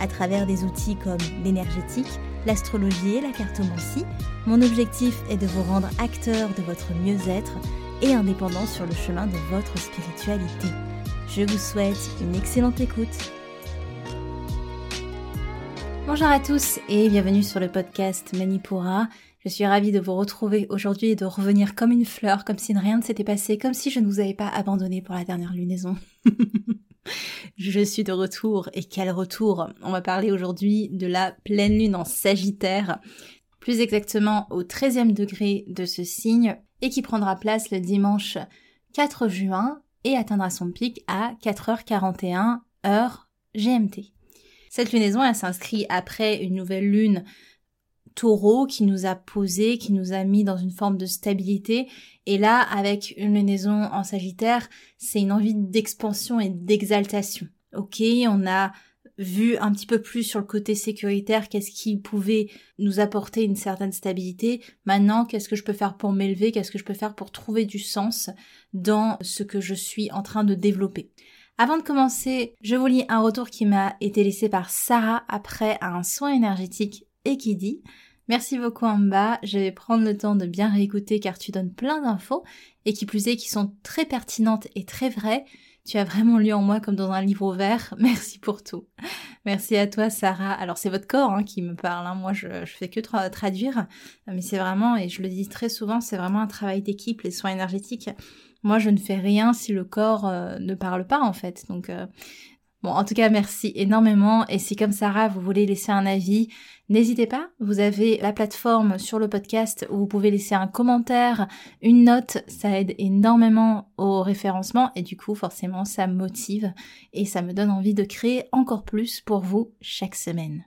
À travers des outils comme l'énergétique, l'astrologie et la cartomancie, mon objectif est de vous rendre acteur de votre mieux-être et indépendant sur le chemin de votre spiritualité. Je vous souhaite une excellente écoute. Bonjour à tous et bienvenue sur le podcast Manipura. Je suis ravie de vous retrouver aujourd'hui et de revenir comme une fleur, comme si rien ne s'était passé, comme si je ne vous avais pas abandonné pour la dernière lunaison. je suis de retour et quel retour On va parler aujourd'hui de la pleine lune en Sagittaire, plus exactement au 13e degré de ce signe et qui prendra place le dimanche 4 juin et atteindra son pic à 4h41 heure GMT. Cette lunaison, elle s'inscrit après une nouvelle lune taureau qui nous a posé, qui nous a mis dans une forme de stabilité. Et là, avec une lunaison en sagittaire, c'est une envie d'expansion et d'exaltation. Ok, on a vu un petit peu plus sur le côté sécuritaire, qu'est-ce qui pouvait nous apporter une certaine stabilité. Maintenant, qu'est-ce que je peux faire pour m'élever, qu'est-ce que je peux faire pour trouver du sens dans ce que je suis en train de développer? Avant de commencer, je vous lis un retour qui m'a été laissé par Sarah après un soin énergétique et qui dit Merci beaucoup Amba, je vais prendre le temps de bien réécouter car tu donnes plein d'infos et qui plus est qui sont très pertinentes et très vraies. Tu as vraiment lu en moi comme dans un livre ouvert. Merci pour tout. Merci à toi, Sarah. Alors, c'est votre corps hein, qui me parle. Hein. Moi, je, fais que traduire. Mais c'est vraiment, et je le dis très souvent, c'est vraiment un travail d'équipe, les soins énergétiques. Moi, je ne fais rien si le corps euh, ne parle pas, en fait. Donc, euh, Bon, en tout cas, merci énormément. Et si comme Sarah, vous voulez laisser un avis, n'hésitez pas. Vous avez la plateforme sur le podcast où vous pouvez laisser un commentaire, une note. Ça aide énormément au référencement et du coup, forcément, ça motive et ça me donne envie de créer encore plus pour vous chaque semaine.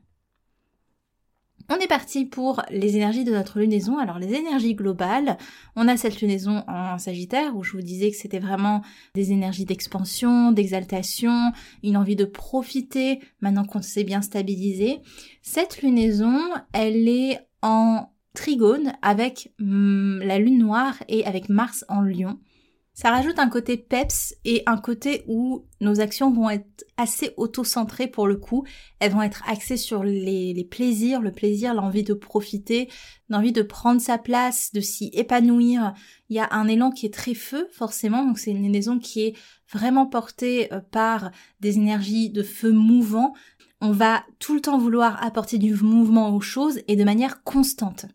On est parti pour les énergies de notre lunaison. Alors les énergies globales, on a cette lunaison en Sagittaire où je vous disais que c'était vraiment des énergies d'expansion, d'exaltation, une envie de profiter maintenant qu'on s'est bien stabilisé. Cette lunaison, elle est en trigone avec hum, la lune noire et avec Mars en lion. Ça rajoute un côté peps et un côté où nos actions vont être assez auto-centrées pour le coup. Elles vont être axées sur les, plaisirs, le plaisir, l'envie de profiter, l'envie de prendre sa place, de s'y épanouir. Il y a un élan qui est très feu, forcément. Donc c'est une maison qui est vraiment portée euh, par des énergies de feu mouvant. On va tout le temps vouloir apporter du mouvement aux choses et de manière constante.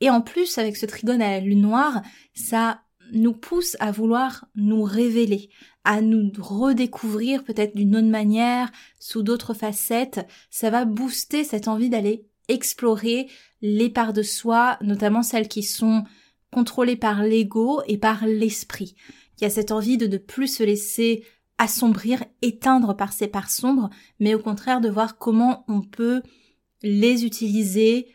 Et en plus, avec ce trigone à la lune noire, ça nous pousse à vouloir nous révéler, à nous redécouvrir peut-être d'une autre manière, sous d'autres facettes. Ça va booster cette envie d'aller explorer les parts de soi, notamment celles qui sont contrôlées par l'ego et par l'esprit. Il y a cette envie de ne plus se laisser assombrir, éteindre par ces parts sombres, mais au contraire de voir comment on peut les utiliser,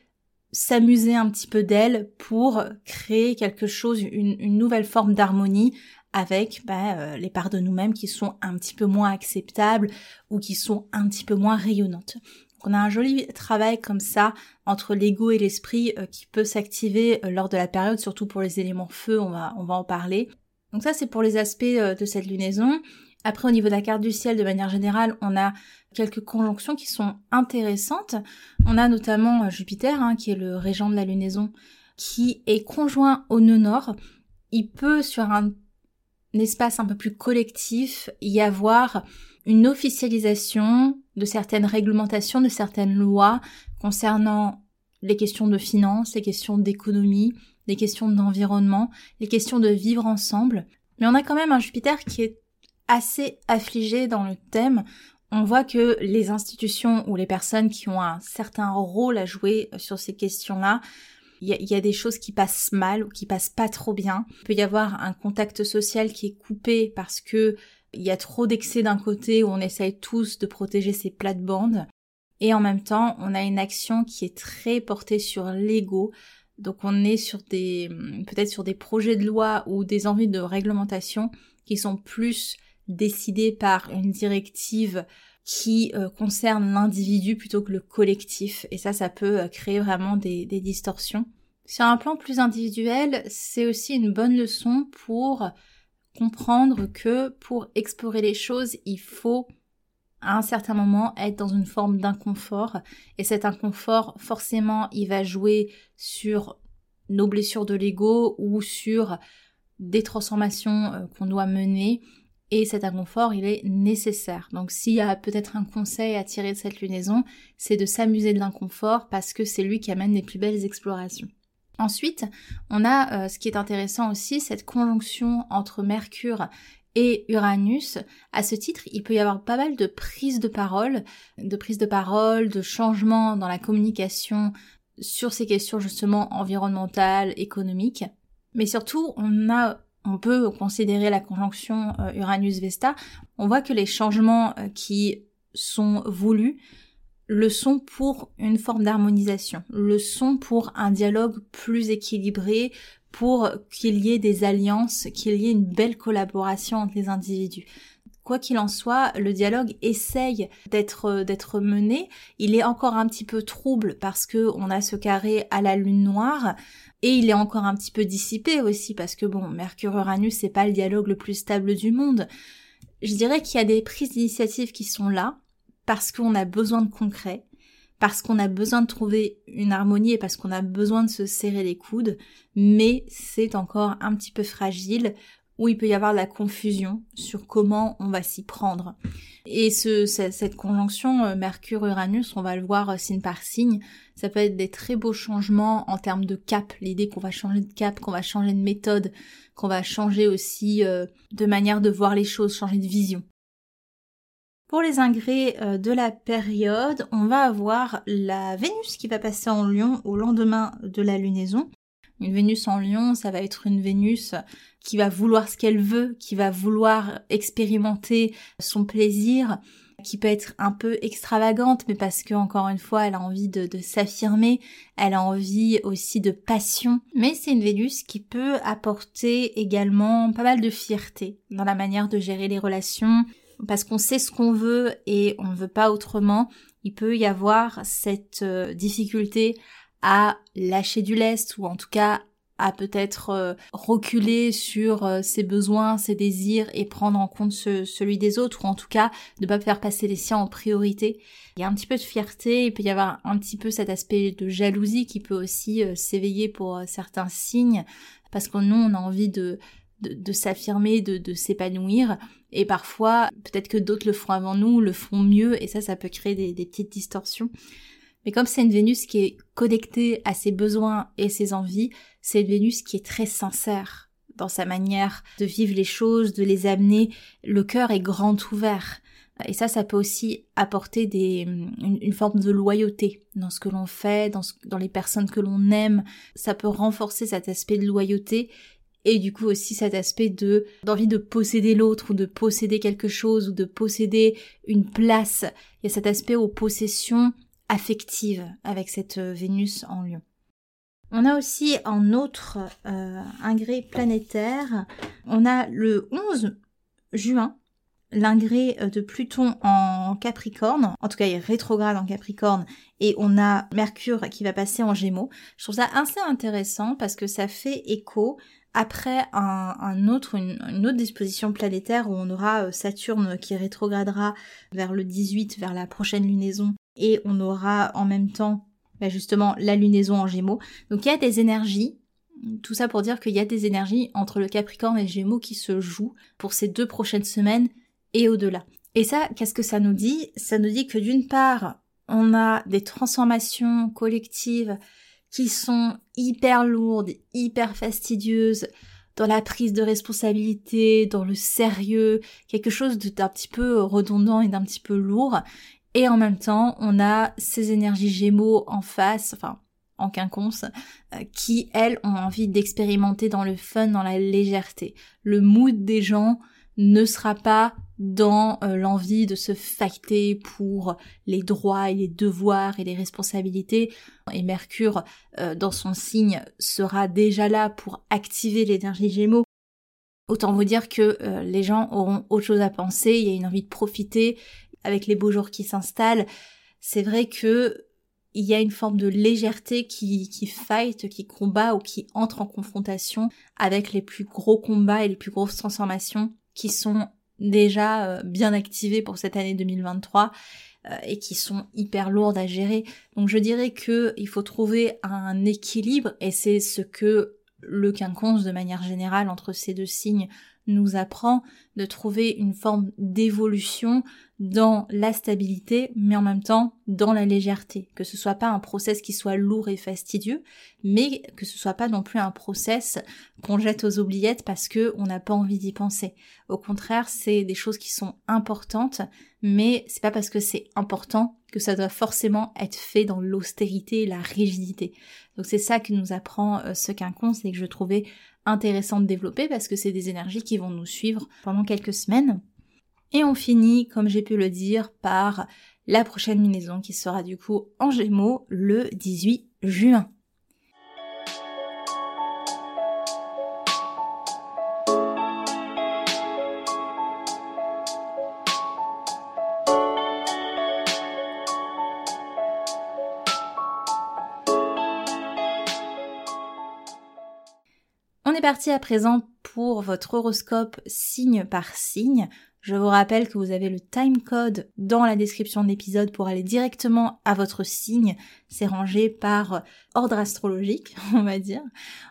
s'amuser un petit peu d'elle pour créer quelque chose, une, nouvelle forme d'harmonie avec bah, euh, les parts de nous-mêmes qui sont un petit peu moins acceptables ou qui sont un petit peu moins rayonnantes. on a un joli travail comme ça entre l'ego et l'esprit euh, qui peut s'activer euh, lors de la période, surtout pour les éléments feu, on va, on va en parler. Donc ça c'est pour les aspects de cette lunaison. Après, au niveau de la carte du ciel, de manière générale, on a quelques conjonctions qui sont intéressantes. On a notamment euh, Jupiter, hein, qui est le régent de la lunaison, qui est conjoint au nœud nord. Il peut, sur un, espace un peu plus collectif, y avoir une officialisation de certaines réglementations, de certaines lois concernant les questions de finances, les questions d'économie, les questions d'environnement, les questions de vivre ensemble. Mais on a quand même un Jupiter qui est assez affligé dans le thème. On voit que les institutions ou les personnes qui ont un certain rôle à jouer sur ces questions-là, il y, a des choses qui passent mal ou qui passent pas trop bien. Il peut y avoir un contact social qui est coupé parce que il y a trop d'excès d'un côté où on essaye tous de protéger ses plates-bandes. et en même temps, on a une action qui est très portée sur l'ego. Donc on est sur des peut-être sur des projets de loi ou des envies de réglementation qui sont plus décidés par une directive qui euh, concerne l'individu plutôt que le collectif. Et ça, ça peut euh, créer vraiment des, des distorsions. Sur un plan plus individuel, c'est aussi une bonne leçon pour comprendre que pour explorer les choses, il faut à un certain moment être dans une forme d'inconfort et cet inconfort forcément il va jouer sur nos blessures de l'ego ou sur des transformations euh, qu'on doit mener et cet inconfort il est nécessaire. Donc s'il y a peut-être un conseil à tirer de cette lunaison, c'est de s'amuser de l'inconfort parce que c'est lui qui amène les plus belles explorations. Ensuite, on a euh, ce qui est intéressant aussi, cette conjonction entre Mercure et Uranus. À ce titre, il peut y avoir pas mal de prises de parole, de prises de parole, de changements dans la communication sur ces questions justement environnementales, économiques. Mais surtout, on a on peut considérer la conjonction euh, Uranus-Vesta, on voit que les changements euh, qui sont voulus le sont pour une forme d'harmonisation, le sont pour un dialogue plus équilibré, pour qu'il y ait des alliances, qu'il y ait une belle collaboration entre les individus. Quoi qu'il en soit, le dialogue essaye d'être d'être mené. Il est encore un petit peu trouble parce que on a ce carré à la lune noire et il est encore un petit peu dissipé aussi parce que bon, Mercure Uranus c'est pas le dialogue le plus stable du monde. Je dirais qu'il y a des prises d'initiative qui sont là parce qu'on a besoin de concret, parce qu'on a besoin de trouver une harmonie et parce qu'on a besoin de se serrer les coudes, mais c'est encore un petit peu fragile où il peut y avoir la confusion sur comment on va s'y prendre. Et ce, cette conjonction euh, Mercure-Uranus, on va le voir euh, signe par signe, ça peut être des très beaux changements en termes de cap, l'idée qu'on va changer de cap, qu'on va changer de méthode, qu'on va changer aussi euh, de manière de voir les choses, changer de vision. Pour les ingrés de la période, on va avoir la Vénus qui va passer en Lion au lendemain de la lunaison. Une Vénus en lion, ça va être une Vénus qui va vouloir ce qu'elle veut, qui va vouloir expérimenter son plaisir, qui peut être un peu extravagante, mais parce que encore une fois, elle a envie de, de s'affirmer, elle a envie aussi de passion. Mais c'est une Vénus qui peut apporter également pas mal de fierté dans la manière de gérer les relations, parce qu'on sait ce qu'on veut et on ne veut pas autrement. Il peut y avoir cette euh, difficulté à lâcher du lest ou en tout cas à peut-être euh, reculer sur euh, ses besoins, ses désirs et prendre en compte celui des autres ou en tout cas ne pas faire passer les siens en priorité. Il y a un petit peu de fierté, il peut y avoir un petit peu cet aspect de jalousie qui peut aussi euh, s'éveiller pour certains signes parce que nous on a envie de de, s'affirmer, de, s'épanouir. Et parfois, peut-être que d'autres le font avant nous, le font mieux, et ça, ça peut créer des petites distorsions. Mais comme c'est une Vénus qui est connectée à ses besoins et ses envies, c'est une Vénus qui est très sincère dans sa manière de vivre les choses, de les amener. Le cœur est grand ouvert. Et ça, ça peut aussi apporter des, une, forme de loyauté dans ce que l'on fait, dans, dans les personnes que l'on aime. Ça peut renforcer cet aspect de loyauté et du coup aussi cet aspect de d'envie de posséder l'autre ou de posséder quelque chose ou de posséder une place. Il y a cet aspect aux possessions affective avec cette euh, Vénus en lion. On a aussi en autre euh, ingré planétaire, on a le 11 juin, l'ingré euh, de Pluton en Capricorne, en tout cas il est rétrograde en Capricorne, et on a Mercure qui va passer en Gémeaux. Je trouve ça assez intéressant parce que ça fait écho après un, une, autre disposition planétaire où on aura Saturne qui rétrogradera vers le 18, vers la prochaine lunaison et on aura en même temps bah, justement la lunaison en gémeaux. Donc il y a des énergies, tout ça pour dire qu'il y a des énergies entre le Capricorne et le Gémeaux qui se jouent pour ces deux prochaines semaines et au-delà. Et ça, qu'est-ce que ça nous dit? Ça nous dit que d'une part, on a des transformations collectives qui sont hyper lourdes, hyper fastidieuses, dans la prise de responsabilité, dans le sérieux, quelque chose d'un petit peu redondant et d'un petit peu lourd. Et en même temps, on a ces énergies gémeaux en face, enfin en quinconce, euh, qui, elles, ont envie d'expérimenter dans le fun, dans la légèreté. Le mood des gens ne sera pas dans euh, l'envie de se facter pour les droits et les devoirs et les responsabilités. Et Mercure, euh, dans son signe, sera déjà là pour activer l'énergie Gémeaux. Autant vous dire que les gens auront autre chose à penser, il y a une envie de profiter avec les beaux jours qui s'installent. C'est vrai que il y a une forme de légèreté qui, qui fight, qui combat ou qui entre en confrontation avec les plus gros combats et les plus grosses transformations qui sont déjà euh, bien activées pour cette année 2023 euh, et qui sont hyper lourdes à gérer. Donc je dirais que il faut trouver un équilibre et c'est ce que le quinconce de manière générale entre ces deux signes nous apprend de trouver une forme d'évolution dans la stabilité, mais en même temps dans la légèreté. Que ce soit pas un process qui soit lourd et fastidieux, mais que ce soit pas non plus un process qu'on jette aux oubliettes parce que on n'a pas envie d'y penser. Au contraire, c'est des choses qui sont importantes, mais c'est pas parce que c'est important que ça doit forcément être fait dans l'austérité et la rigidité. Donc c'est ça que nous apprend euh, ce quinconce et que je trouvais intéressant de développer parce que c'est des énergies qui vont nous suivre pendant quelques semaines. Et on finit, comme j'ai pu le dire, par la prochaine lunaison qui sera du coup en Gémeaux le 18 juin. Parti à présent pour votre horoscope signe par signe. Je vous rappelle que vous avez le time code dans la description de l'épisode pour aller directement à votre signe. C'est rangé par ordre astrologique, on va dire.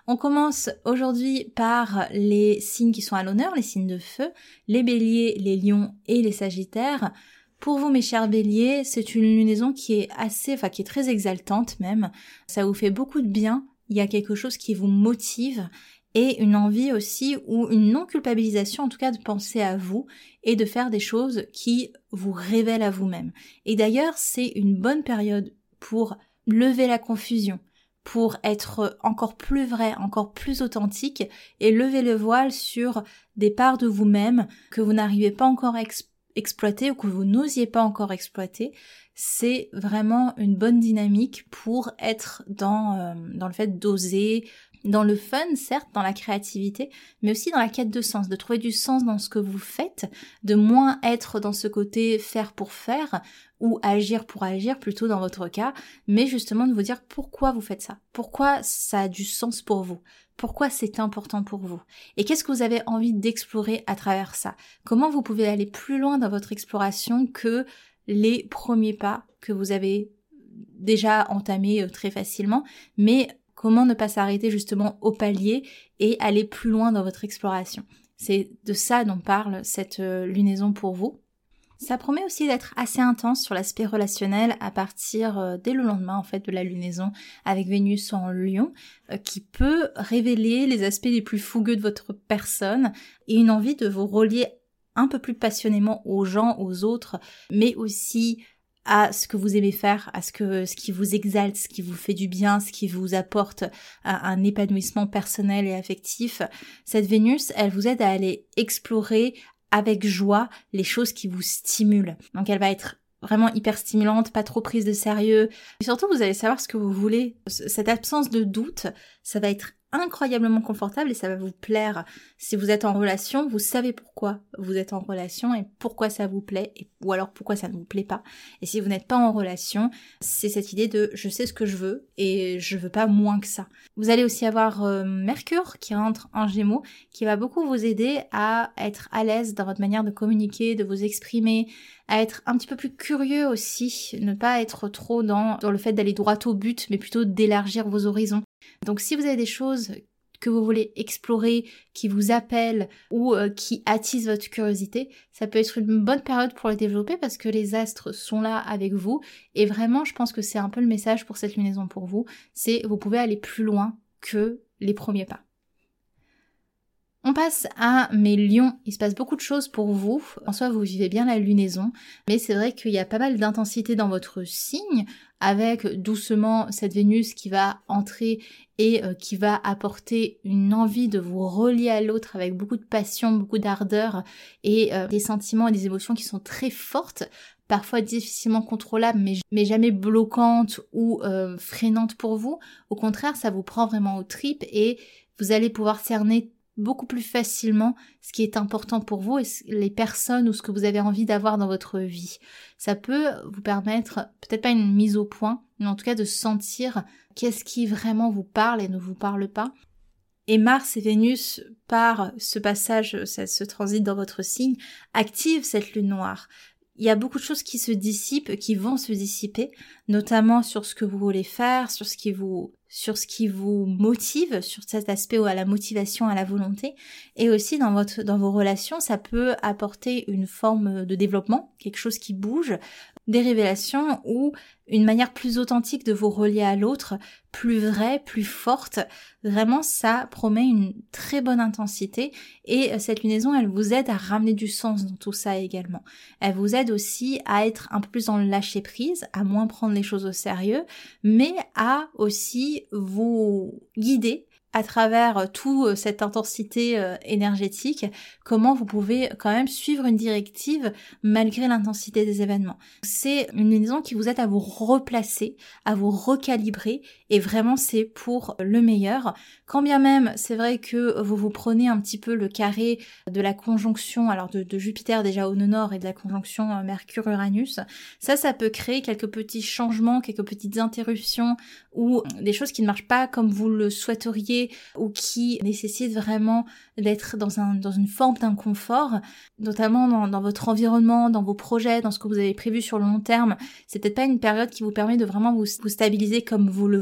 On commence aujourd'hui par les signes qui sont à l'honneur, les signes de feu, les béliers, les lions et les sagittaires. Pour vous, mes chers béliers, c'est une lunaison qui est assez, enfin, qui est très exaltante même. Ça vous fait beaucoup de bien. Il y a quelque chose qui vous motive et une envie aussi ou une non-culpabilisation en tout cas de penser à vous et de faire des choses qui vous révèlent à vous-même. Et d'ailleurs, c'est une bonne période pour lever la confusion, pour être encore plus vrai, encore plus authentique et lever le voile sur des parts de vous-même que vous n'arrivez pas encore à exploiter ou que vous n'osiez pas encore exploiter. C'est vraiment une bonne dynamique pour être dans, euh, dans le fait d'oser, dans le fun, certes, dans la créativité, mais aussi dans la quête de sens, de trouver du sens dans ce que vous faites, de moins être dans ce côté faire pour faire ou agir pour agir plutôt dans votre cas, mais justement de vous dire pourquoi vous faites ça, pourquoi ça a du sens pour vous, pourquoi c'est important pour vous, et qu'est-ce que vous avez envie d'explorer à travers ça, comment vous pouvez aller plus loin dans votre exploration que les premiers pas que vous avez déjà entamés euh, très facilement, mais Comment ne pas s'arrêter justement au palier et aller plus loin dans votre exploration. C'est de ça dont parle cette euh, lunaison pour vous. Ça promet aussi d'être assez intense sur l'aspect relationnel à partir euh, dès le lendemain en fait de la lunaison avec Vénus en Lion euh, qui peut révéler les aspects les plus fougueux de votre personne et une envie de vous relier un peu plus passionnément aux gens, aux autres, mais aussi à ce que vous aimez faire, à ce que ce qui vous exalte, ce qui vous fait du bien, ce qui vous apporte un, épanouissement personnel et affectif. Cette Vénus, elle vous aide à aller explorer avec joie les choses qui vous stimulent. Donc elle va être vraiment hyper stimulante, pas trop prise de sérieux. Et surtout, vous allez savoir ce que vous voulez. Cette absence de doute, ça va être incroyablement confortable et ça va vous plaire. Si vous êtes en relation, vous savez pourquoi vous êtes en relation et pourquoi ça vous plaît ou alors pourquoi ça ne vous plaît pas. Et si vous n'êtes pas en relation, c'est cette idée de je sais ce que je veux et je veux pas moins que ça. Vous allez aussi avoir euh, Mercure qui rentre en Gémeaux qui va beaucoup vous aider à être à l'aise dans votre manière de communiquer, de vous exprimer, à être un petit peu plus curieux aussi, ne pas être trop dans, dans le fait d'aller droit au but, mais plutôt d'élargir vos horizons. Donc si vous avez des choses que vous voulez explorer, qui vous appellent ou euh, qui attisent votre curiosité, ça peut être une bonne période pour les développer parce que les astres sont là avec vous et vraiment je pense que c'est un peu le message pour cette lunaison pour vous, c'est vous pouvez aller plus loin que les premiers pas. On passe à mes lions. Il se passe beaucoup de choses pour vous. En soi, vous vivez bien la lunaison, mais c'est vrai qu'il y a pas mal d'intensité dans votre signe, avec doucement cette Vénus qui va entrer et euh, qui va apporter une envie de vous relier à l'autre avec beaucoup de passion, beaucoup d'ardeur et euh, des sentiments et des émotions qui sont très fortes parfois difficilement contrôlables, mais, jamais bloquantes ou euh, freinantes pour vous. Au contraire, ça vous prend vraiment au tripes et vous allez pouvoir cerner beaucoup plus facilement ce qui est important pour vous et les personnes ou ce que vous avez envie d'avoir dans votre vie. Ça peut vous permettre, peut-être pas une mise au point, mais en tout cas de sentir qu'est-ce qui vraiment vous parle et ne vous parle pas. Et Mars et Vénus, par ce passage, ce transit dans votre signe, activent cette lune noire il y a beaucoup de choses qui se dissipent, qui vont se dissiper, notamment sur ce que vous voulez faire, sur ce qui vous sur ce qui vous motive, sur cet aspect à la motivation, à la volonté, et aussi dans votre dans vos relations, ça peut apporter une forme de développement, quelque chose qui bouge, des révélations ou une manière plus authentique de vous relier à l'autre, plus vraie, plus forte. Vraiment, ça promet une très bonne intensité et euh, cette lunaison, elle vous aide à ramener du sens dans tout ça également. Elle vous aide aussi à être un peu plus dans le lâcher prise, à moins prendre les choses au sérieux, mais à aussi vous guider à travers euh, toute euh, cette intensité euh, énergétique, comment vous pouvez quand même suivre une directive malgré l'intensité des événements. C'est une liaison qui vous aide à vous replacer, à vous recalibrer et vraiment c'est pour le meilleur. Quand bien même c'est vrai que vous vous prenez un petit peu le carré de la conjonction alors de, Jupiter déjà au nord et de la conjonction Mercure-Uranus, ça ça peut créer quelques petits changements, quelques petites interruptions ou des choses qui ne marchent pas comme vous le souhaiteriez ou qui nécessitent vraiment d'être dans, un, dans une forme d'inconfort, notamment dans, dans, votre environnement, dans vos projets, dans ce que vous avez prévu sur le long terme. C'est peut-être pas une période qui vous permet de vraiment vous, vous stabiliser comme vous le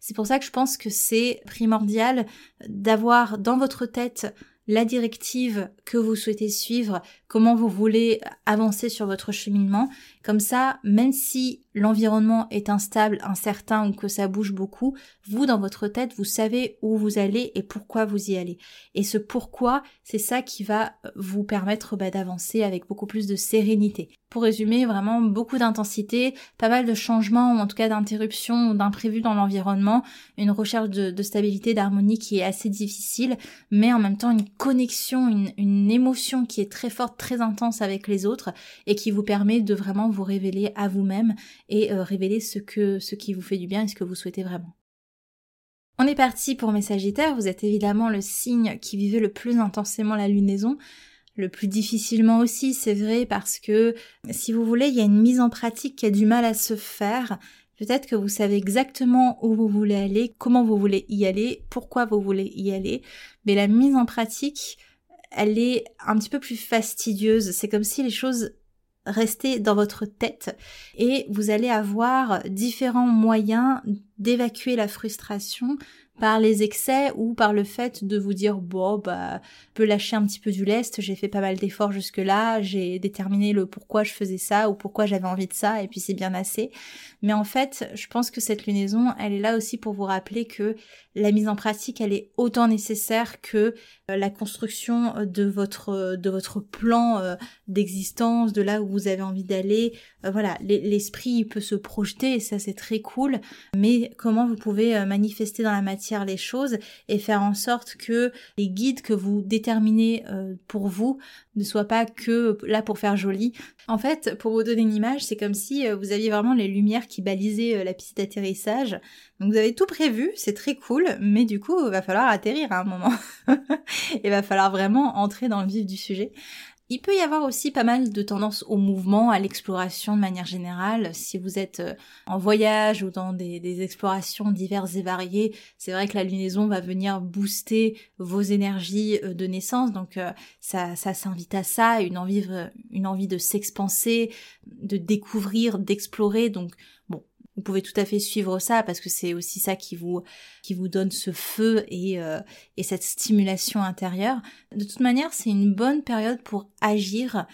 C'est pour ça que je pense que c'est primordial d'avoir dans votre tête la directive que vous souhaitez suivre, comment vous voulez avancer sur votre cheminement. Comme ça, même si l'environnement est instable, incertain ou que ça bouge beaucoup, vous, dans votre tête, vous savez où vous allez et pourquoi vous y allez. Et ce pourquoi, c'est ça qui va vous permettre bah, d'avancer avec beaucoup plus de sérénité. Pour résumer, vraiment beaucoup d'intensité, pas mal de changements ou en tout cas d'interruptions ou d'imprévus dans l'environnement, une recherche de, stabilité, d'harmonie qui est assez difficile, mais en même temps une connexion, une, une émotion qui est très forte, très intense avec les autres et qui vous permet de vraiment révéler à vous-même et euh, révéler ce que ce qui vous fait du bien et ce que vous souhaitez vraiment. On est parti pour mes Sagittaires, vous êtes évidemment le signe qui vivait le plus intensément la lunaison, le plus difficilement aussi, c'est vrai, parce que si vous voulez, il y a une mise en pratique qui a du mal à se faire. Peut-être que vous savez exactement où vous voulez aller, comment vous voulez y aller, pourquoi vous voulez y aller, mais la mise en pratique, elle est un petit peu plus fastidieuse. C'est comme si les choses rester dans votre tête et vous allez avoir différents moyens d'évacuer la frustration par les excès ou par le fait de vous dire bon bah peux lâcher un petit peu du lest, j'ai fait pas mal d'efforts jusque là, j'ai déterminé le pourquoi je faisais ça ou pourquoi j'avais envie de ça et puis c'est bien assez. Mais en fait, je pense que cette lunaison, elle est là aussi pour vous rappeler que la mise en pratique, elle est autant nécessaire que euh, la construction de votre de votre plan euh, d'existence, de là où vous avez envie d'aller. Euh, voilà, l'esprit peut se projeter et ça c'est très cool, mais comment vous pouvez manifester dans la matière les choses et faire en sorte que les guides que vous déterminez pour vous ne soient pas que là pour faire joli. En fait, pour vous donner une image, c'est comme si vous aviez vraiment les lumières qui balisaient la piste d'atterrissage. Donc vous avez tout prévu, c'est très cool, mais du coup, il va falloir atterrir à un moment. il va falloir vraiment entrer dans le vif du sujet. Il peut y avoir aussi pas mal de tendances au mouvement, à l'exploration de manière générale. Si vous êtes euh, en voyage ou dans des, explorations diverses et variées, c'est vrai que la lunaison va venir booster vos énergies euh, de naissance. Donc euh, ça, s'invite à ça, une envie, une envie de s'expanser, de découvrir, d'explorer. Donc bon, vous pouvez tout à fait suivre ça parce que c'est aussi ça qui vous qui vous donne ce feu et, euh, et cette stimulation intérieure. De toute manière, c'est une bonne période pour agir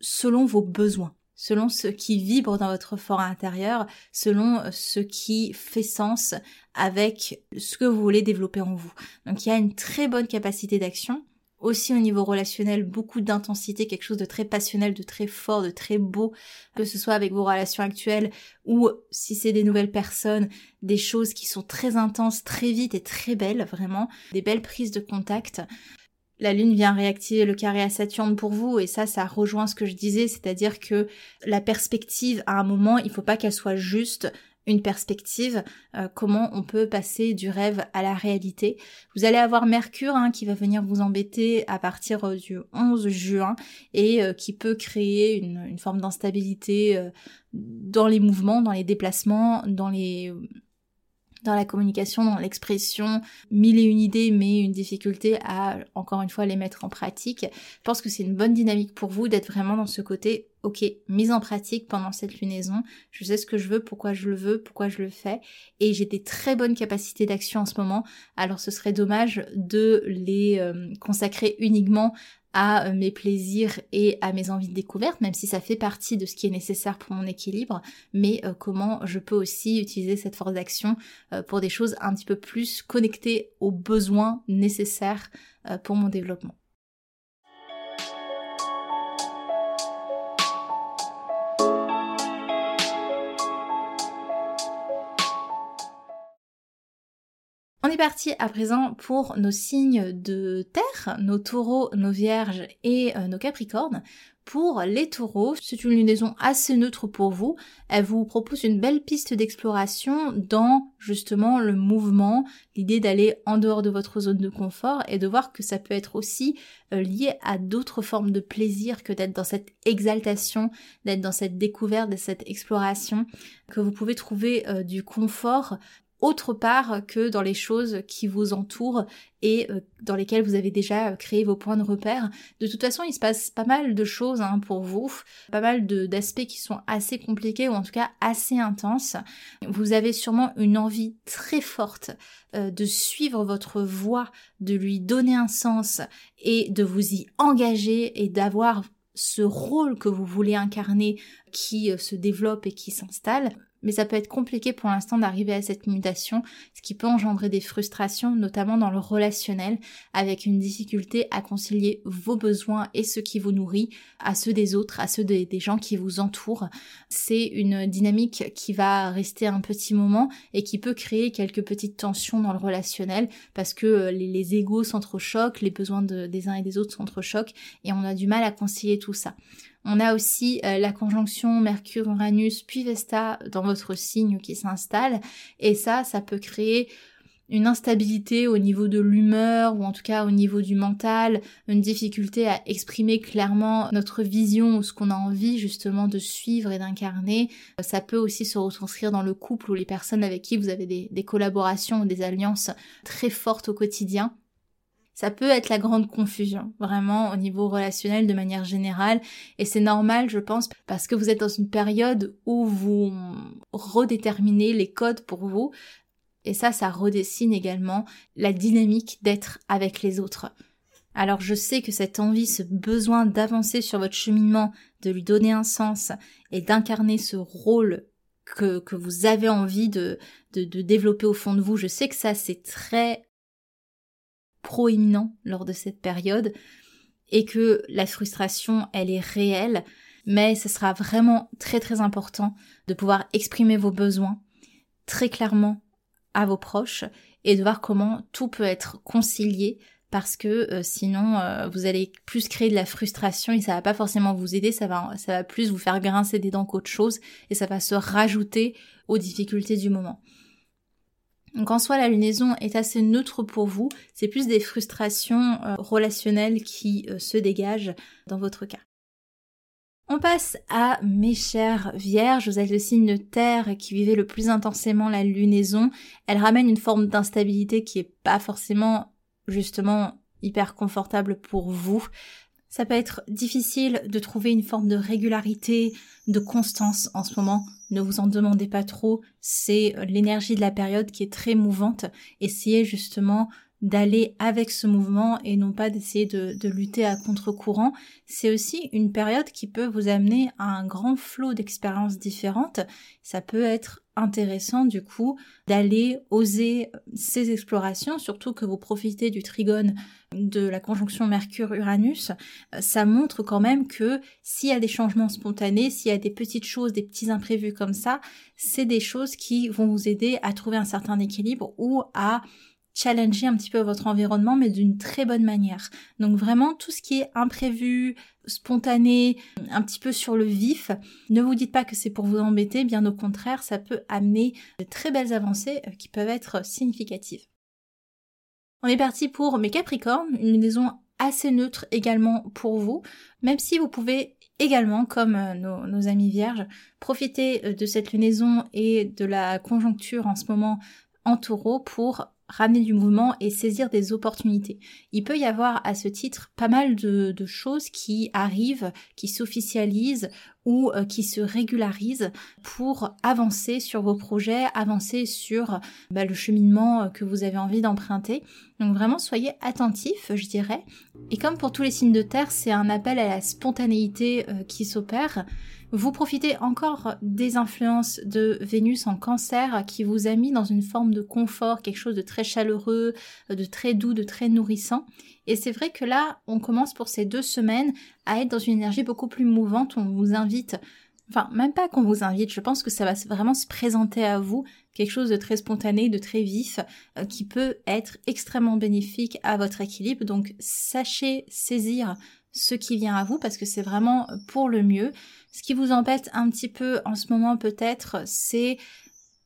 selon vos besoins. selon ce qui vibre dans votre fort intérieur, selon ce qui fait sens avec ce que vous voulez développer en vous. Donc il y a une très bonne capacité d'action aussi au niveau relationnel, beaucoup d'intensité, quelque chose de très passionnel, de très fort, de très beau, que ce soit avec vos relations actuelles ou si c'est des nouvelles personnes, des choses qui sont très intenses, très vite et très belles, vraiment, des belles prises de contact. La Lune vient réactiver le carré à Saturne pour vous et ça, ça rejoint ce que je disais, c'est-à-dire que la perspective à un moment, il faut pas qu'elle soit juste une perspective, euh, comment on peut passer du rêve à la réalité. Vous allez avoir Mercure hein, qui va venir vous embêter à partir euh, du 11 juin et euh, qui peut créer une, une forme d'instabilité dans les mouvements, dans les déplacements, dans les dans la communication, dans l'expression, mille et une idées, mais une difficulté à, encore une fois, les mettre en pratique. Je pense que c'est une bonne dynamique pour vous d'être vraiment dans ce côté, ok, mise en pratique pendant cette lunaison, je sais ce que je veux, pourquoi je le veux, pourquoi je le fais, et j'ai des très bonnes capacités d'action en ce moment, alors ce serait dommage de les euh, consacrer uniquement à euh, mes plaisirs et à mes envies de découverte, même si ça fait partie de ce qui est nécessaire pour mon équilibre, mais euh, comment je peux aussi utiliser cette force d'action euh, pour des choses un petit peu plus connectées aux besoins nécessaires pour mon développement. On est parti à présent pour nos signes de terre, nos taureaux, nos vierges et euh, nos capricornes. Pour les taureaux, c'est une lunaison assez neutre pour vous. Elle vous propose une belle piste d'exploration dans justement le mouvement, l'idée d'aller en dehors de votre zone de confort et de voir que ça peut être aussi euh, lié à d'autres formes de plaisir que d'être dans cette exaltation, d'être dans cette découverte, cette exploration, que vous pouvez trouver euh, du confort autre part que dans les choses qui vous entourent et euh, dans lesquelles vous avez déjà euh, créé vos points de repère. De toute façon, il se passe pas mal de choses hein, pour vous, pas mal d'aspects qui sont assez compliqués ou en tout cas assez intenses. Vous avez sûrement une envie très forte euh, de suivre votre voie, de lui donner un sens et de vous y engager et d'avoir ce rôle que vous voulez incarner qui se développe et qui s'installe mais ça peut être compliqué pour l'instant d'arriver à cette mutation, ce qui peut engendrer des frustrations, notamment dans le relationnel, avec une difficulté à concilier vos besoins et ce qui vous nourrit à ceux des autres, à ceux des, gens qui vous entourent. C'est une dynamique qui va rester un petit moment et qui peut créer quelques petites tensions dans le relationnel parce que euh, les, les égaux s'entrechoquent, les besoins des uns et des autres s'entrechoquent et on a du mal à concilier tout ça. On a aussi euh, la conjonction Mercure-Uranus puis Vesta dans votre signe qui s'installe. Et ça, ça peut créer une instabilité au niveau de l'humeur ou en tout cas au niveau du mental, une difficulté à exprimer clairement notre vision ou ce qu'on a envie justement de suivre et d'incarner. Ça peut aussi se retranscrire dans le couple ou les personnes avec qui vous avez des, des collaborations ou des alliances très fortes au quotidien ça peut être la grande confusion, vraiment au niveau relationnel de manière générale, et c'est normal, je pense, parce que vous êtes dans une période où vous redéterminez les codes pour vous, et ça, ça redessine également la dynamique d'être avec les autres. Alors je sais que cette envie, ce besoin d'avancer sur votre cheminement, de lui donner un sens et d'incarner ce rôle que, que vous avez envie de, de, de développer au fond de vous, je sais que ça c'est très proéminent lors de cette période et que la frustration, elle est réelle, mais ce sera vraiment très très important de pouvoir exprimer vos besoins très clairement à vos proches et de voir comment tout peut être concilié parce que euh, sinon euh, vous allez plus créer de la frustration et ça va pas forcément vous aider, ça va ça va plus vous faire grincer des dents qu'autre chose et ça va se rajouter aux difficultés du moment. Donc en soi, la lunaison est assez neutre pour vous. C'est plus des frustrations euh, relationnelles qui euh, se dégagent dans votre cas. On passe à mes chères vierges, vous êtes le signe terre qui vivait le plus intensément la lunaison. Elle ramène une forme d'instabilité qui est pas forcément justement hyper confortable pour vous. Ça peut être difficile de trouver une forme de régularité, de constance en ce moment. Ne vous en demandez pas trop. C'est l'énergie de la période qui est très mouvante. Essayez justement d'aller avec ce mouvement et non pas d'essayer de, de, lutter à contre-courant. C'est aussi une période qui peut vous amener à un grand flot d'expériences différentes. Ça peut être intéressant du coup d'aller oser ces explorations, surtout que vous profitez du trigone de la conjonction Mercure-Uranus. Ça montre quand même que s'il y a des changements spontanés, s'il y a des petites choses, des petits imprévus comme ça, c'est des choses qui vont vous aider à trouver un certain équilibre ou à challenger un petit peu votre environnement, mais d'une très bonne manière. Donc vraiment, tout ce qui est imprévu, spontané, un petit peu sur le vif, ne vous dites pas que c'est pour vous embêter, bien au contraire, ça peut amener de très belles avancées euh, qui peuvent être significatives. On est parti pour mes Capricornes, une maison assez neutre également pour vous, même si vous pouvez également, comme euh, nos, nos, amis vierges, profiter euh, de cette lunaison et de la conjoncture en ce moment en taureau pour ramener du mouvement et saisir des opportunités. Il peut y avoir à ce titre pas mal de, choses qui arrivent, qui s'officialisent ou euh, qui se régularisent pour avancer sur vos projets, avancer sur bah, le cheminement euh, que vous avez envie d'emprunter. Donc vraiment soyez attentifs, je dirais. Et comme pour tous les signes de terre, c'est un appel à la spontanéité euh, qui s'opère. Vous profitez encore des influences de Vénus en cancer qui vous a mis dans une forme de confort, quelque chose de très chaleureux, de très doux, de très nourrissant. Et c'est vrai que là, on commence pour ces deux semaines à être dans une énergie beaucoup plus mouvante. On vous invite, enfin même pas qu'on vous invite, je pense que ça va vraiment se présenter à vous, quelque chose de très spontané, de très vif, euh, qui peut être extrêmement bénéfique à votre équilibre. Donc sachez saisir ce qui vient à vous parce que c'est vraiment pour le mieux. Ce qui vous embête un petit peu en ce moment peut-être, c'est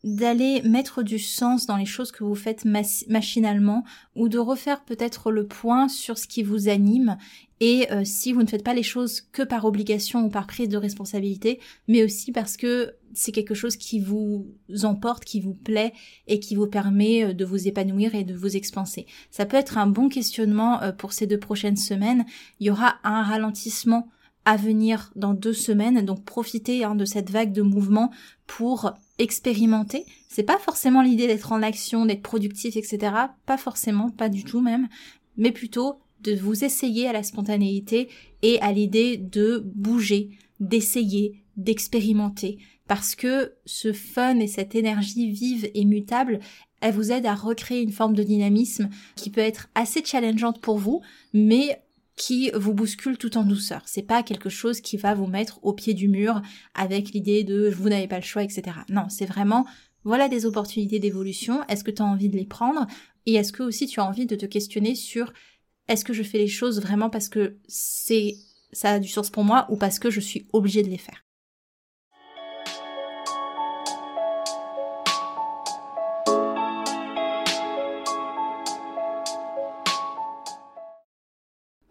d'aller mettre du sens dans les choses que vous faites machinalement ou de refaire peut-être le point sur ce qui vous anime et euh, si vous ne faites pas les choses que par obligation ou par prise de responsabilité, mais aussi parce que c'est quelque chose qui vous emporte, qui vous plaît et qui vous permet euh, de vous épanouir et de vous expanser. Ça peut être un bon questionnement euh, pour ces deux prochaines semaines. Il y aura un ralentissement à venir dans deux semaines, donc profitez hein, de cette vague de mouvement pour expérimenter. C'est pas forcément l'idée d'être en action, d'être productif, etc. Pas forcément, pas du tout même, mais plutôt de vous essayer à la spontanéité et à l'idée de bouger, d'essayer, d'expérimenter. Parce que ce fun et cette énergie vive et mutable, elle vous aide à recréer une forme de dynamisme qui peut être assez challengeante pour vous, mais qui vous bouscule tout en douceur. C'est pas quelque chose qui va vous mettre au pied du mur avec l'idée de vous n'avez pas le choix, etc. Non, c'est vraiment voilà des opportunités d'évolution. Est-ce que tu as envie de les prendre? Et est-ce que aussi tu as envie de te questionner sur est-ce que je fais les choses vraiment parce que c'est ça a du sens pour moi ou parce que je suis obligée de les faire?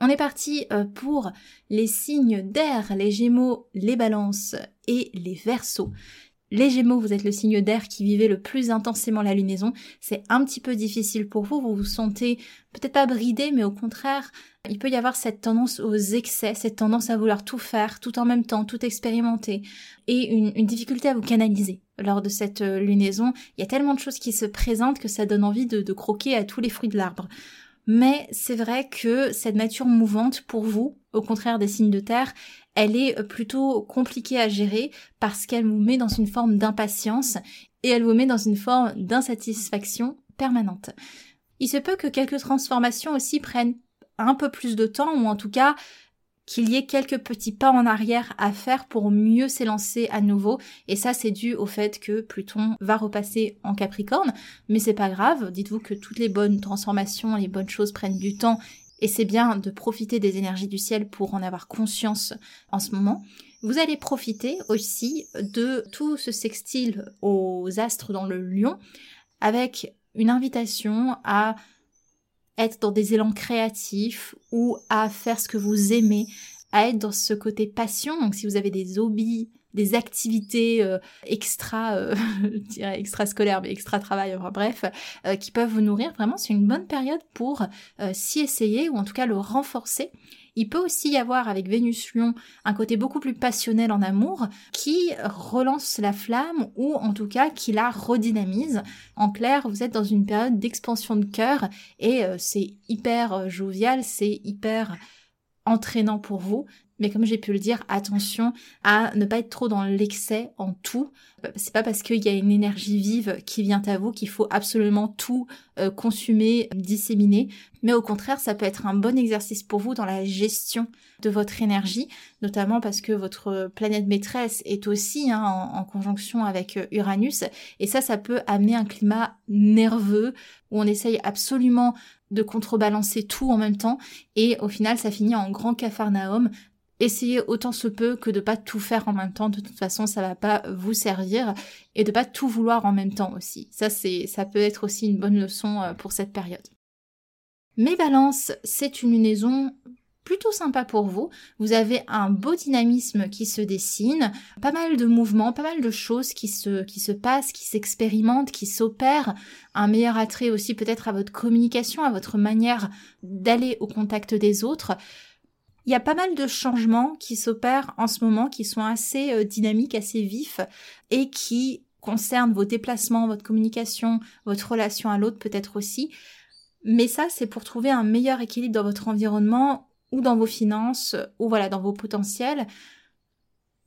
On est parti euh, pour les signes d'air, les gémeaux, les balances et les versos. Les Gémeaux, vous êtes le signe d'air qui vivait le plus intensément la lunaison. C'est un petit peu difficile pour vous. Vous vous sentez peut-être pas bridé, mais au contraire, il peut y avoir cette tendance aux excès, cette tendance à vouloir tout faire, tout en même temps, tout expérimenter, et une, difficulté à vous canaliser. Lors de cette euh, lunaison, il y a tellement de choses qui se présentent que ça donne envie de croquer à tous les fruits de l'arbre. Mais c'est vrai que cette nature mouvante, pour vous, au contraire des signes de terre, elle est plutôt compliquée à gérer parce qu'elle vous met dans une forme d'impatience et elle vous met dans une forme d'insatisfaction permanente. Il se peut que quelques transformations aussi prennent un peu plus de temps ou en tout cas qu'il y ait quelques petits pas en arrière à faire pour mieux s'élancer à nouveau. Et ça, c'est dû au fait que Pluton va repasser en Capricorne. Mais c'est pas grave. Dites-vous que toutes les bonnes transformations, les bonnes choses prennent du temps. Et c'est bien de profiter des énergies du ciel pour en avoir conscience en ce moment. Vous allez profiter aussi de tout ce sextile aux astres dans le lion avec une invitation à être dans des élans créatifs ou à faire ce que vous aimez, à être dans ce côté passion. Donc si vous avez des hobbies, des activités euh, extra, euh, je dirais extra scolaires, mais extra travail, enfin, bref, euh, qui peuvent vous nourrir. Vraiment, c'est une bonne période pour s'y essayer ou en tout cas le renforcer. Il peut aussi y avoir avec Vénus Lion un côté beaucoup plus passionnel en amour qui relance la flamme ou en tout cas qui la redynamise. En clair, vous êtes dans une période d'expansion de cœur et euh, c'est hyper euh, jovial, c'est hyper entraînant pour vous. Mais comme j'ai pu le dire, attention à ne pas être trop dans l'excès en tout. C'est pas parce qu'il y a une énergie vive qui vient à vous qu'il faut absolument tout euh, consumer, disséminer. Mais au contraire, ça peut être un bon exercice pour vous dans la gestion de votre énergie, notamment parce que votre planète maîtresse est aussi hein, en, conjonction avec euh, Uranus. Et ça, ça peut amener un climat nerveux où on essaye absolument de contrebalancer tout en même temps et au final ça finit en grand cafarnaum essayez autant se peut que de pas tout faire en même temps. De toute façon, ça va pas vous servir et de pas tout vouloir en même temps aussi. Ça, c'est, ça peut être aussi une bonne leçon euh, pour cette période. Mais balance, c'est une lunaison plutôt sympa pour vous. Vous avez un beau dynamisme qui se dessine, pas mal de mouvements, pas mal de choses qui se, qui se passent, qui s'expérimentent, qui s'opèrent, un meilleur attrait aussi peut-être à votre communication, à votre manière d'aller au contact des autres. Il y a pas mal de changements qui s'opèrent en ce moment, qui sont assez euh, dynamiques, assez vifs, et qui concernent vos déplacements, votre communication, votre relation à l'autre peut-être aussi. Mais ça, c'est pour trouver un meilleur équilibre dans votre environnement ou dans vos finances, ou voilà, dans vos potentiels.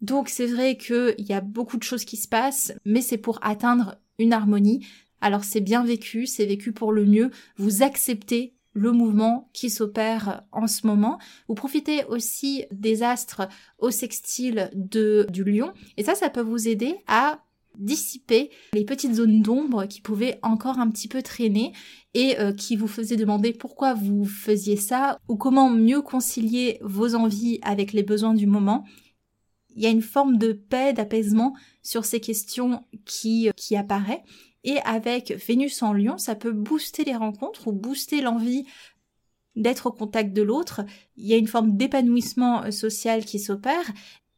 Donc c'est vrai qu'il y a beaucoup de choses qui se passent, mais c'est pour atteindre une harmonie. Alors c'est bien vécu, c'est vécu pour le mieux. Vous acceptez le mouvement qui s'opère en ce moment. Vous profitez aussi des astres au sextile de, du lion. Et ça, ça peut vous aider à dissiper les petites zones d'ombre qui pouvaient encore un petit peu traîner et euh, qui vous faisaient demander pourquoi vous faisiez ça ou comment mieux concilier vos envies avec les besoins du moment. Il y a une forme de paix, d'apaisement sur ces questions qui, qui apparaît. Et avec Vénus en lion, ça peut booster les rencontres ou booster l'envie d'être au contact de l'autre. Il y a une forme d'épanouissement euh, social qui s'opère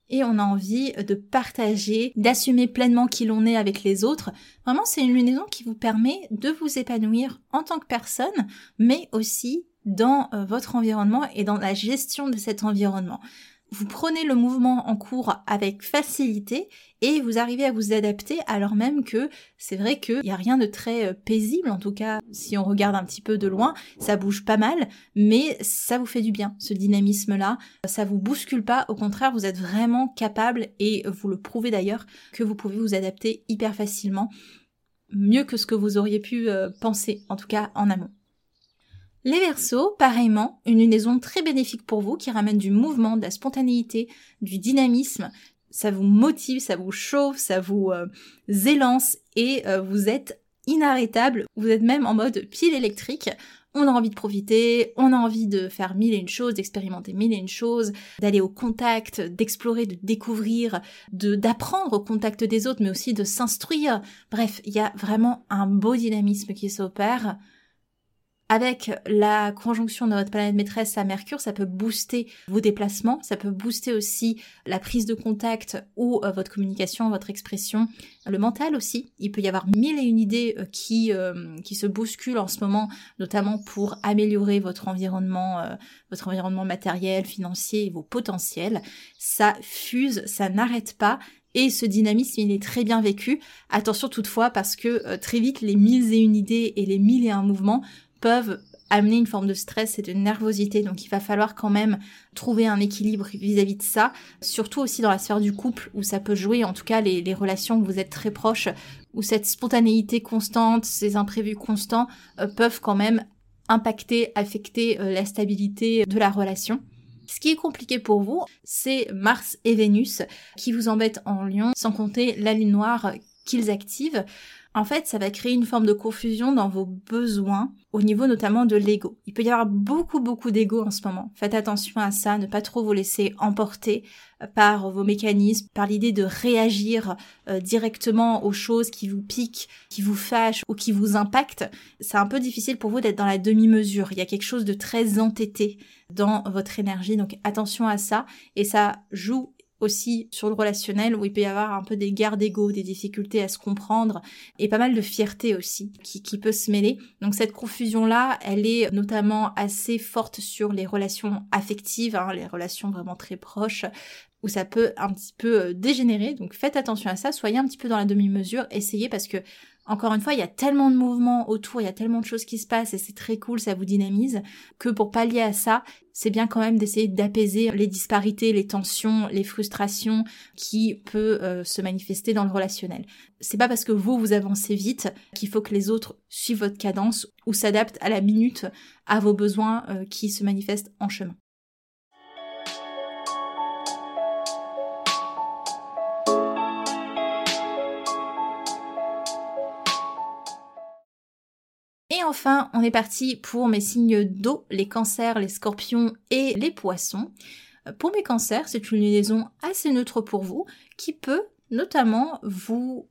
et on a envie de partager, d'assumer pleinement qui l'on est avec les autres. Vraiment, c'est une lunaison qui vous permet de vous épanouir en tant que personne, mais aussi dans euh, votre environnement et dans la gestion de cet environnement vous prenez le mouvement en cours avec facilité et vous arrivez à vous adapter alors même que c'est vrai qu'il n'y a rien de très euh, paisible, en tout cas si on regarde un petit peu de loin, ça bouge pas mal, mais ça vous fait du bien, ce dynamisme-là, ça vous bouscule pas, au contraire vous êtes vraiment capable et vous le prouvez d'ailleurs que vous pouvez vous adapter hyper facilement, mieux que ce que vous auriez pu euh, penser, en tout cas en amont. Les Verseaux, pareillement, une lunaison très bénéfique pour vous qui ramène du mouvement, de la spontanéité, du dynamisme. Ça vous motive, ça vous chauffe, ça vous euh, élance et euh, vous êtes inarrêtable. Vous êtes même en mode pile électrique. On a envie de profiter, on a envie de faire mille et une choses, d'expérimenter mille et une choses, d'aller au contact, d'explorer, de découvrir, de d'apprendre au contact des autres, mais aussi de s'instruire. Bref, il y a vraiment un beau dynamisme qui s'opère avec la conjonction de votre planète maîtresse à Mercure, ça peut booster vos déplacements, ça peut booster aussi la prise de contact ou euh, votre communication, votre expression, le mental aussi. Il peut y avoir mille et une idées euh, qui euh, qui se bousculent en ce moment, notamment pour améliorer votre environnement, votre environnement matériel, financier vos potentiels. Ça fuse, ça n'arrête pas. Et ce dynamisme, il est très bien vécu. Attention toutefois parce que très vite, les mille et une idées et les mille et un mouvements peuvent amener une forme de stress et de nervosité. Donc il va falloir quand même trouver un équilibre vis-à-vis de ça, surtout aussi dans la sphère du couple où ça peut jouer, en tout cas les, relations où vous êtes très proches, où cette spontanéité constante, ces imprévus constants euh, peuvent quand même impacter, affecter euh, la stabilité de la relation. Ce qui est compliqué pour vous, c'est Mars et Vénus qui vous embêtent en lion, sans compter la lune noire qu'ils activent en fait, ça va créer une forme de confusion dans vos besoins, au niveau notamment de l'ego. Il peut y avoir beaucoup, beaucoup d'ego en ce moment. Faites attention à ça, ne pas trop vous laisser emporter euh, par vos mécanismes, par l'idée de réagir euh, directement aux choses qui vous piquent, qui vous fâchent ou qui vous impactent. C'est un peu difficile pour vous d'être dans la demi-mesure. Il y a quelque chose de très entêté dans votre énergie, donc attention à ça. Et ça joue aussi sur le relationnel où il peut y avoir un peu des guerres d'ego, des difficultés à se comprendre et pas mal de fierté aussi qui, qui peut se mêler. Donc cette confusion-là, elle est notamment assez forte sur les relations affectives, hein, les relations vraiment très proches, où ça peut un petit peu euh, dégénérer. Donc faites attention à ça, soyez un petit peu dans la demi-mesure, essayez parce que encore une fois, il y a tellement de mouvements autour, il y a tellement de choses qui se passent et c'est très cool, ça vous dynamise, que pour pallier à ça, c'est bien quand même d'essayer d'apaiser les disparités, les tensions, les frustrations qui peuvent euh, se manifester dans le relationnel. C'est pas parce que vous, vous avancez vite qu'il faut que les autres suivent votre cadence ou s'adaptent à la minute à vos besoins euh, qui se manifestent en chemin. Enfin, on est parti pour mes signes d'eau, les cancers, les scorpions et les poissons. Euh, pour mes cancers, c'est une liaison assez neutre pour vous qui peut notamment vous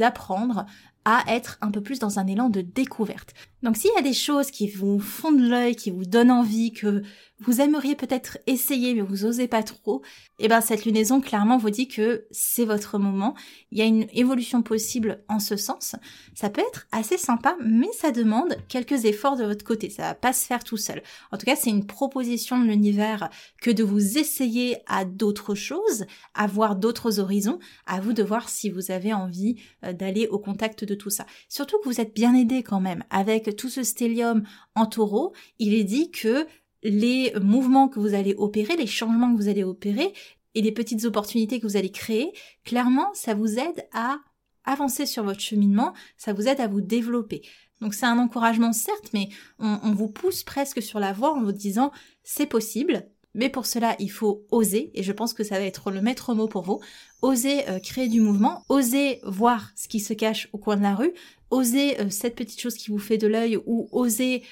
apprendre à être un peu plus dans un élan de découverte. Donc s'il y a des choses qui vous font de l'œil, qui vous donnent envie, que vous aimeriez peut-être essayer mais vous osez pas trop, eh ben cette lunaison clairement vous dit que c'est votre moment. Il y a une évolution possible en ce sens. Ça peut être assez sympa, mais ça demande quelques efforts de votre côté. Ça va pas se faire tout seul. En tout cas, c'est une proposition de l'univers que de vous essayer à d'autres choses, à voir d'autres horizons. À vous de voir si vous avez envie euh, d'aller au contact de tout ça. Surtout que vous êtes bien aidé quand même avec tout ce stellium en taureau, il est dit que les mouvements que vous allez opérer, les changements que vous allez opérer et les petites opportunités que vous allez créer, clairement, ça vous aide à avancer sur votre cheminement, ça vous aide à vous développer. Donc c'est un encouragement certes, mais on, vous pousse presque sur la voie en vous disant c'est possible, mais pour cela, il faut oser, et je pense que ça va être le maître mot pour vous, oser euh, créer du mouvement, oser voir ce qui se cache au coin de la rue, oser euh, cette petite chose qui vous fait de l'œil ou oser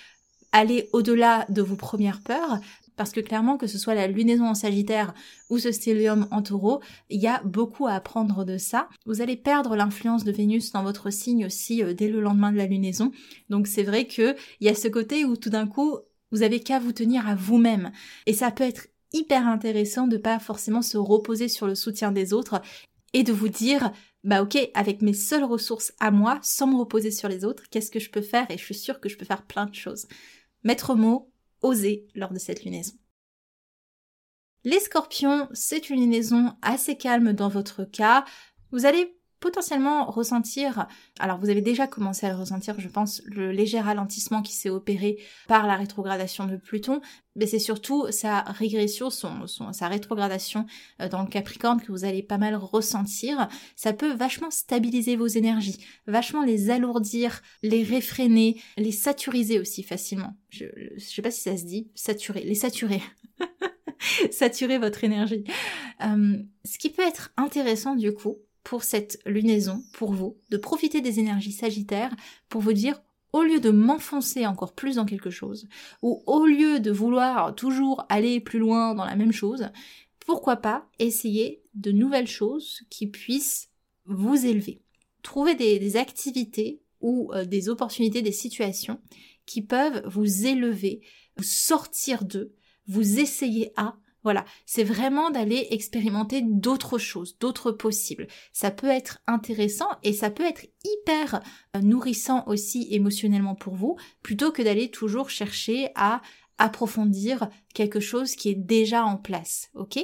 aller au-delà de vos premières peurs, parce que clairement, que ce soit la lunaison en Sagittaire ou ce stellium en taureau, il y a beaucoup à apprendre de ça. Vous allez perdre l'influence de Vénus dans votre signe aussi euh, dès le lendemain de la lunaison. Donc c'est vrai que il y a ce côté où tout d'un coup, vous avez qu'à vous tenir à vous-même. Et ça peut être hyper intéressant de pas forcément se reposer sur le soutien des autres et de vous dire bah ok, avec mes seules ressources à moi, sans me reposer sur les autres, qu'est-ce que je peux faire? Et je suis sûre que je peux faire plein de choses. Maître mot, oser lors de cette lunaison. Les scorpions, c'est une lunaison assez calme dans votre cas. Vous allez potentiellement ressentir, alors vous avez déjà commencé à ressentir, je pense, le léger ralentissement qui s'est opéré par la rétrogradation de Pluton, mais c'est surtout sa régression, son, sa rétrogradation euh, dans le Capricorne que vous allez pas mal ressentir. Ça peut vachement stabiliser vos énergies, vachement les alourdir, les réfréner, les saturiser aussi facilement. Je, je sais pas si ça se dit, saturer, les saturer. saturer votre énergie. Euh, ce qui peut être intéressant du coup, pour cette lunaison, pour vous, de profiter des énergies sagittaires pour vous dire au lieu de m'enfoncer encore plus dans quelque chose, ou au lieu de vouloir toujours aller plus loin dans la même chose, pourquoi pas essayer de nouvelles choses qui puissent vous élever. Trouver des, activités ou euh, des opportunités, des situations qui peuvent vous élever, vous sortir d'eux, vous essayer à, voilà, c'est vraiment d'aller expérimenter d'autres choses, d'autres possibles. Ça peut être intéressant et ça peut être hyper euh, nourrissant aussi émotionnellement pour vous, plutôt que d'aller toujours chercher à approfondir quelque chose qui est déjà en place, ok?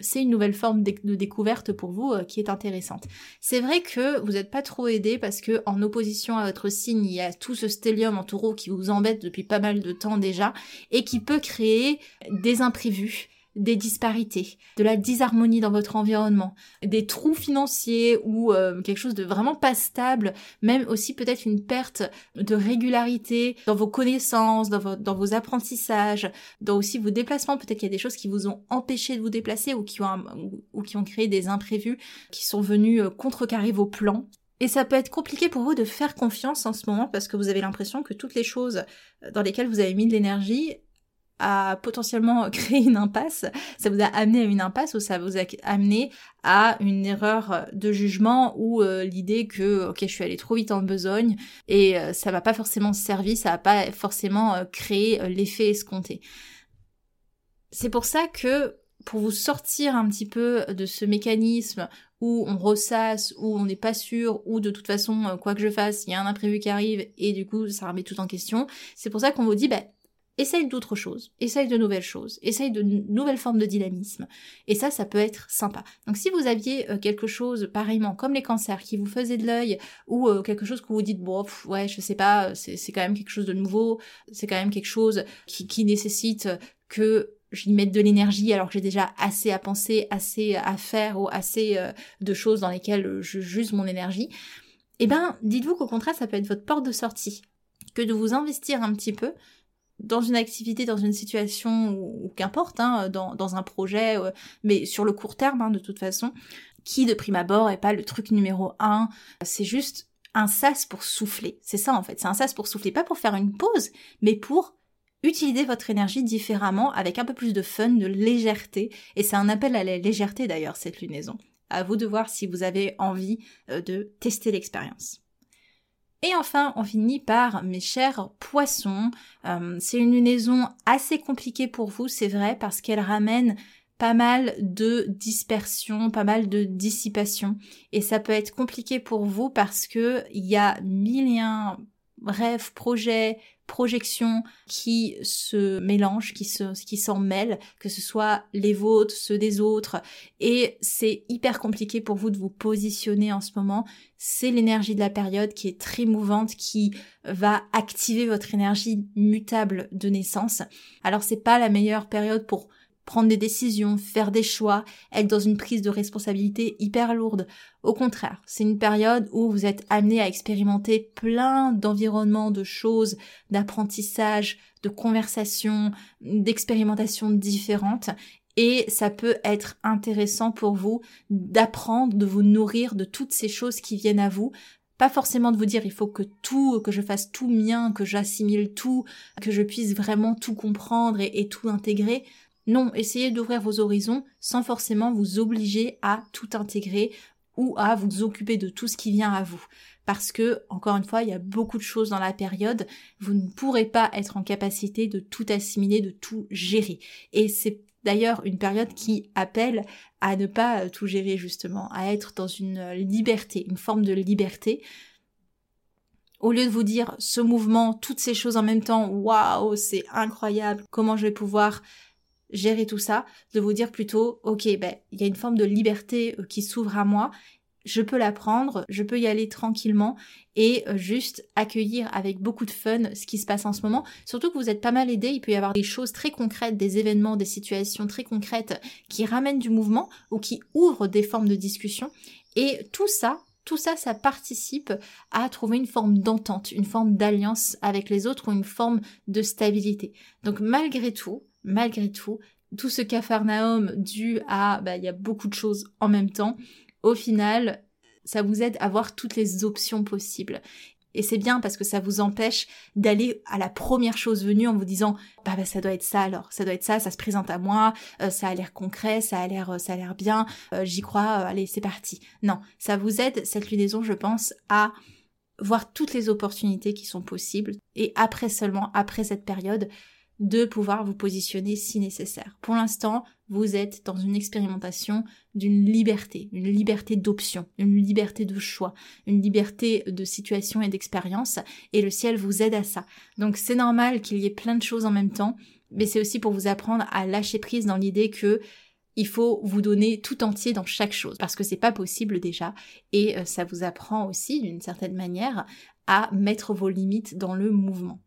C'est une nouvelle forme de découverte pour vous euh, qui est intéressante. C'est vrai que vous n'êtes pas trop aidé parce que en opposition à votre signe, il y a tout ce stellium en taureau qui vous embête depuis pas mal de temps déjà et qui peut créer des imprévus des disparités, de la disharmonie dans votre environnement, des trous financiers ou euh, quelque chose de vraiment pas stable, même aussi peut-être une perte de régularité dans vos connaissances, dans, dans vos apprentissages, dans aussi vos déplacements. Peut-être qu'il y a des choses qui vous ont empêché de vous déplacer ou qui ont, ou qui ont créé des imprévus qui sont venus euh, contrecarrer vos plans. Et ça peut être compliqué pour vous de faire confiance en ce moment parce que vous avez l'impression que toutes les choses dans lesquelles vous avez mis de l'énergie a potentiellement créé une impasse, ça vous a amené à une impasse ou ça vous a amené à une erreur de jugement ou euh, l'idée que ok je suis allée trop vite en besogne et euh, ça va pas forcément servir, ça va pas forcément euh, créer l'effet escompté. C'est pour ça que pour vous sortir un petit peu de ce mécanisme où on ressasse, où on n'est pas sûr, où de toute façon, euh, quoi que je fasse, il y a un imprévu qui arrive et du coup, ça remet tout en question. C'est pour ça qu'on vous dit, bah, essaye d'autres choses, essaye de nouvelles choses, essaye de nouvelles formes de dynamisme. Et ça, ça peut être sympa. Donc si vous aviez euh, quelque chose, pareillement, comme les cancers, qui vous faisait de l'œil, ou euh, quelque chose que vous dites, bon, ouais, je sais pas, c'est quand même quelque chose de nouveau, c'est quand même quelque chose qui, nécessite que j'y mette de l'énergie alors que j'ai déjà assez à penser, assez à faire ou assez euh, de choses dans lesquelles je j'use mon énergie, eh ben dites-vous qu'au contraire ça peut être votre porte de sortie, que de vous investir un petit peu dans une activité, dans une situation ou, qu'importe, hein, dans, dans, un projet, euh, mais sur le court terme hein, de toute façon, qui de prime abord est pas le truc numéro un, c'est juste un sas pour souffler. C'est ça en fait, c'est un sas pour souffler, pas pour faire une pause, mais pour utilisez votre énergie différemment avec un peu plus de fun, de légèreté. Et c'est un appel à la légèreté d'ailleurs, cette lunaison. À vous de voir si vous avez envie euh, de tester l'expérience. Et enfin, on finit par mes chers poissons. Euh, c'est une lunaison assez compliquée pour vous, c'est vrai, parce qu'elle ramène pas mal de dispersion, pas mal de dissipation. Et ça peut être compliqué pour vous parce que il y a mille et un rêves, projets, projections qui se mélangent, qui se, qui s'en mêlent, que ce soit les vôtres, ceux des autres, et c'est hyper compliqué pour vous de vous positionner en ce moment. C'est l'énergie de la période qui est très mouvante, qui va activer votre énergie mutable de naissance. Alors c'est pas la meilleure période pour prendre des décisions, faire des choix, être dans une prise de responsabilité hyper lourde. Au contraire, c'est une période où vous êtes amené à expérimenter plein d'environnements, de choses, d'apprentissage, de conversations, d'expérimentations différentes et ça peut être intéressant pour vous d'apprendre, de vous nourrir de toutes ces choses qui viennent à vous. Pas forcément de vous dire il faut que tout, que je fasse tout mien, que j'assimile tout, que je puisse vraiment tout comprendre et, et tout intégrer. Non, essayez d'ouvrir vos horizons sans forcément vous obliger à tout intégrer ou à vous occuper de tout ce qui vient à vous. Parce que, encore une fois, il y a beaucoup de choses dans la période, vous ne pourrez pas être en capacité de tout assimiler, de tout gérer. Et c'est d'ailleurs une période qui appelle à ne pas tout gérer justement, à être dans une liberté, une forme de liberté, au lieu de vous dire ce mouvement, toutes ces choses en même temps, waouh, c'est incroyable, comment je vais pouvoir gérer tout ça, de vous dire plutôt, ok, ben, il y a une forme de liberté euh, qui s'ouvre à moi, je peux la prendre, je peux y aller tranquillement et euh, juste accueillir avec beaucoup de fun ce qui se passe en ce moment. Surtout que vous êtes pas mal aidé, il peut y avoir des choses très concrètes, des événements, des situations très concrètes qui ramènent du mouvement ou qui ouvrent des formes de discussion. Et tout ça, tout ça, ça participe à trouver une forme d'entente, une forme d'alliance avec les autres ou une forme de stabilité. Donc malgré tout, malgré tout, tout ce cafarnaum dû à, bah, il y a beaucoup de choses en même temps, au final, ça vous aide à voir toutes les options possibles. Et c'est bien parce que ça vous empêche d'aller à la première chose venue en vous disant bah, bah ça doit être ça alors, ça doit être ça, ça se présente à moi, euh, ça a l'air concret, ça a l'air euh, bien, euh, j'y crois, allez c'est parti. Non, ça vous aide cette lunaison je pense à voir toutes les opportunités qui sont possibles. Et après seulement après cette période de pouvoir vous positionner si nécessaire. Pour l'instant, vous êtes dans une expérimentation d'une liberté, une liberté d'option, une liberté de choix, une liberté de situation et d'expérience, et le ciel vous aide à ça. Donc c'est normal qu'il y ait plein de choses en même temps, mais c'est aussi pour vous apprendre à lâcher prise dans l'idée que il faut vous donner tout entier dans chaque chose parce que c'est pas possible déjà et euh, ça vous apprend aussi d'une certaine manière à mettre vos limites dans le mouvement.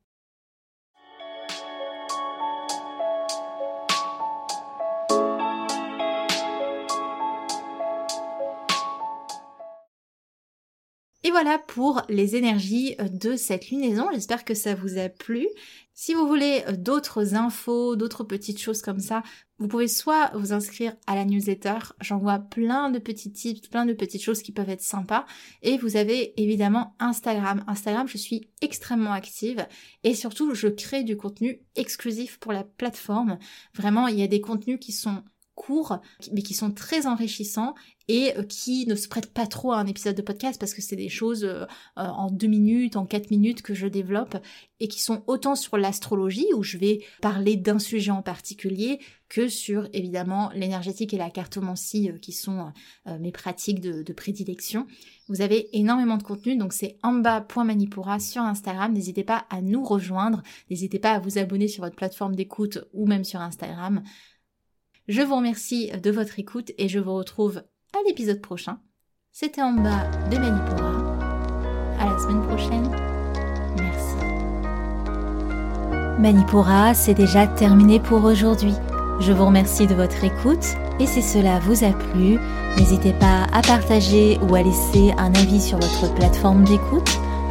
Voilà pour les énergies euh, de cette lunaison. J'espère que ça vous a plu. Si vous voulez euh, d'autres infos, d'autres petites choses comme ça, vous pouvez soit vous inscrire à la newsletter. J'envoie plein de petits tips, plein de petites choses qui peuvent être sympas. Et vous avez évidemment Instagram. Instagram, je suis extrêmement active et surtout, je crée du contenu exclusif pour la plateforme. Vraiment, il y a des contenus qui sont courts, mais qui sont très enrichissants et euh, qui ne se prêtent pas trop à un épisode de podcast parce que c'est des choses euh, euh, en deux minutes, en quatre minutes que je développe et qui sont autant sur l'astrologie où je vais parler d'un sujet en particulier que sur évidemment l'énergétique et la cartomancie qui sont mes pratiques de, prédilection. Vous avez énormément de contenu donc c'est amba.manipura sur Instagram. N'hésitez pas à nous rejoindre, n'hésitez pas à vous abonner sur votre plateforme d'écoute ou même sur Instagram. Je vous remercie de votre écoute et je vous retrouve à l'épisode prochain. C'était en bas de Manipura. À la semaine prochaine. Merci. Manipura, c'est déjà terminé pour aujourd'hui. Je vous remercie de votre écoute et si cela vous a plu, n'hésitez pas à partager ou à laisser un avis sur votre plateforme d'écoute.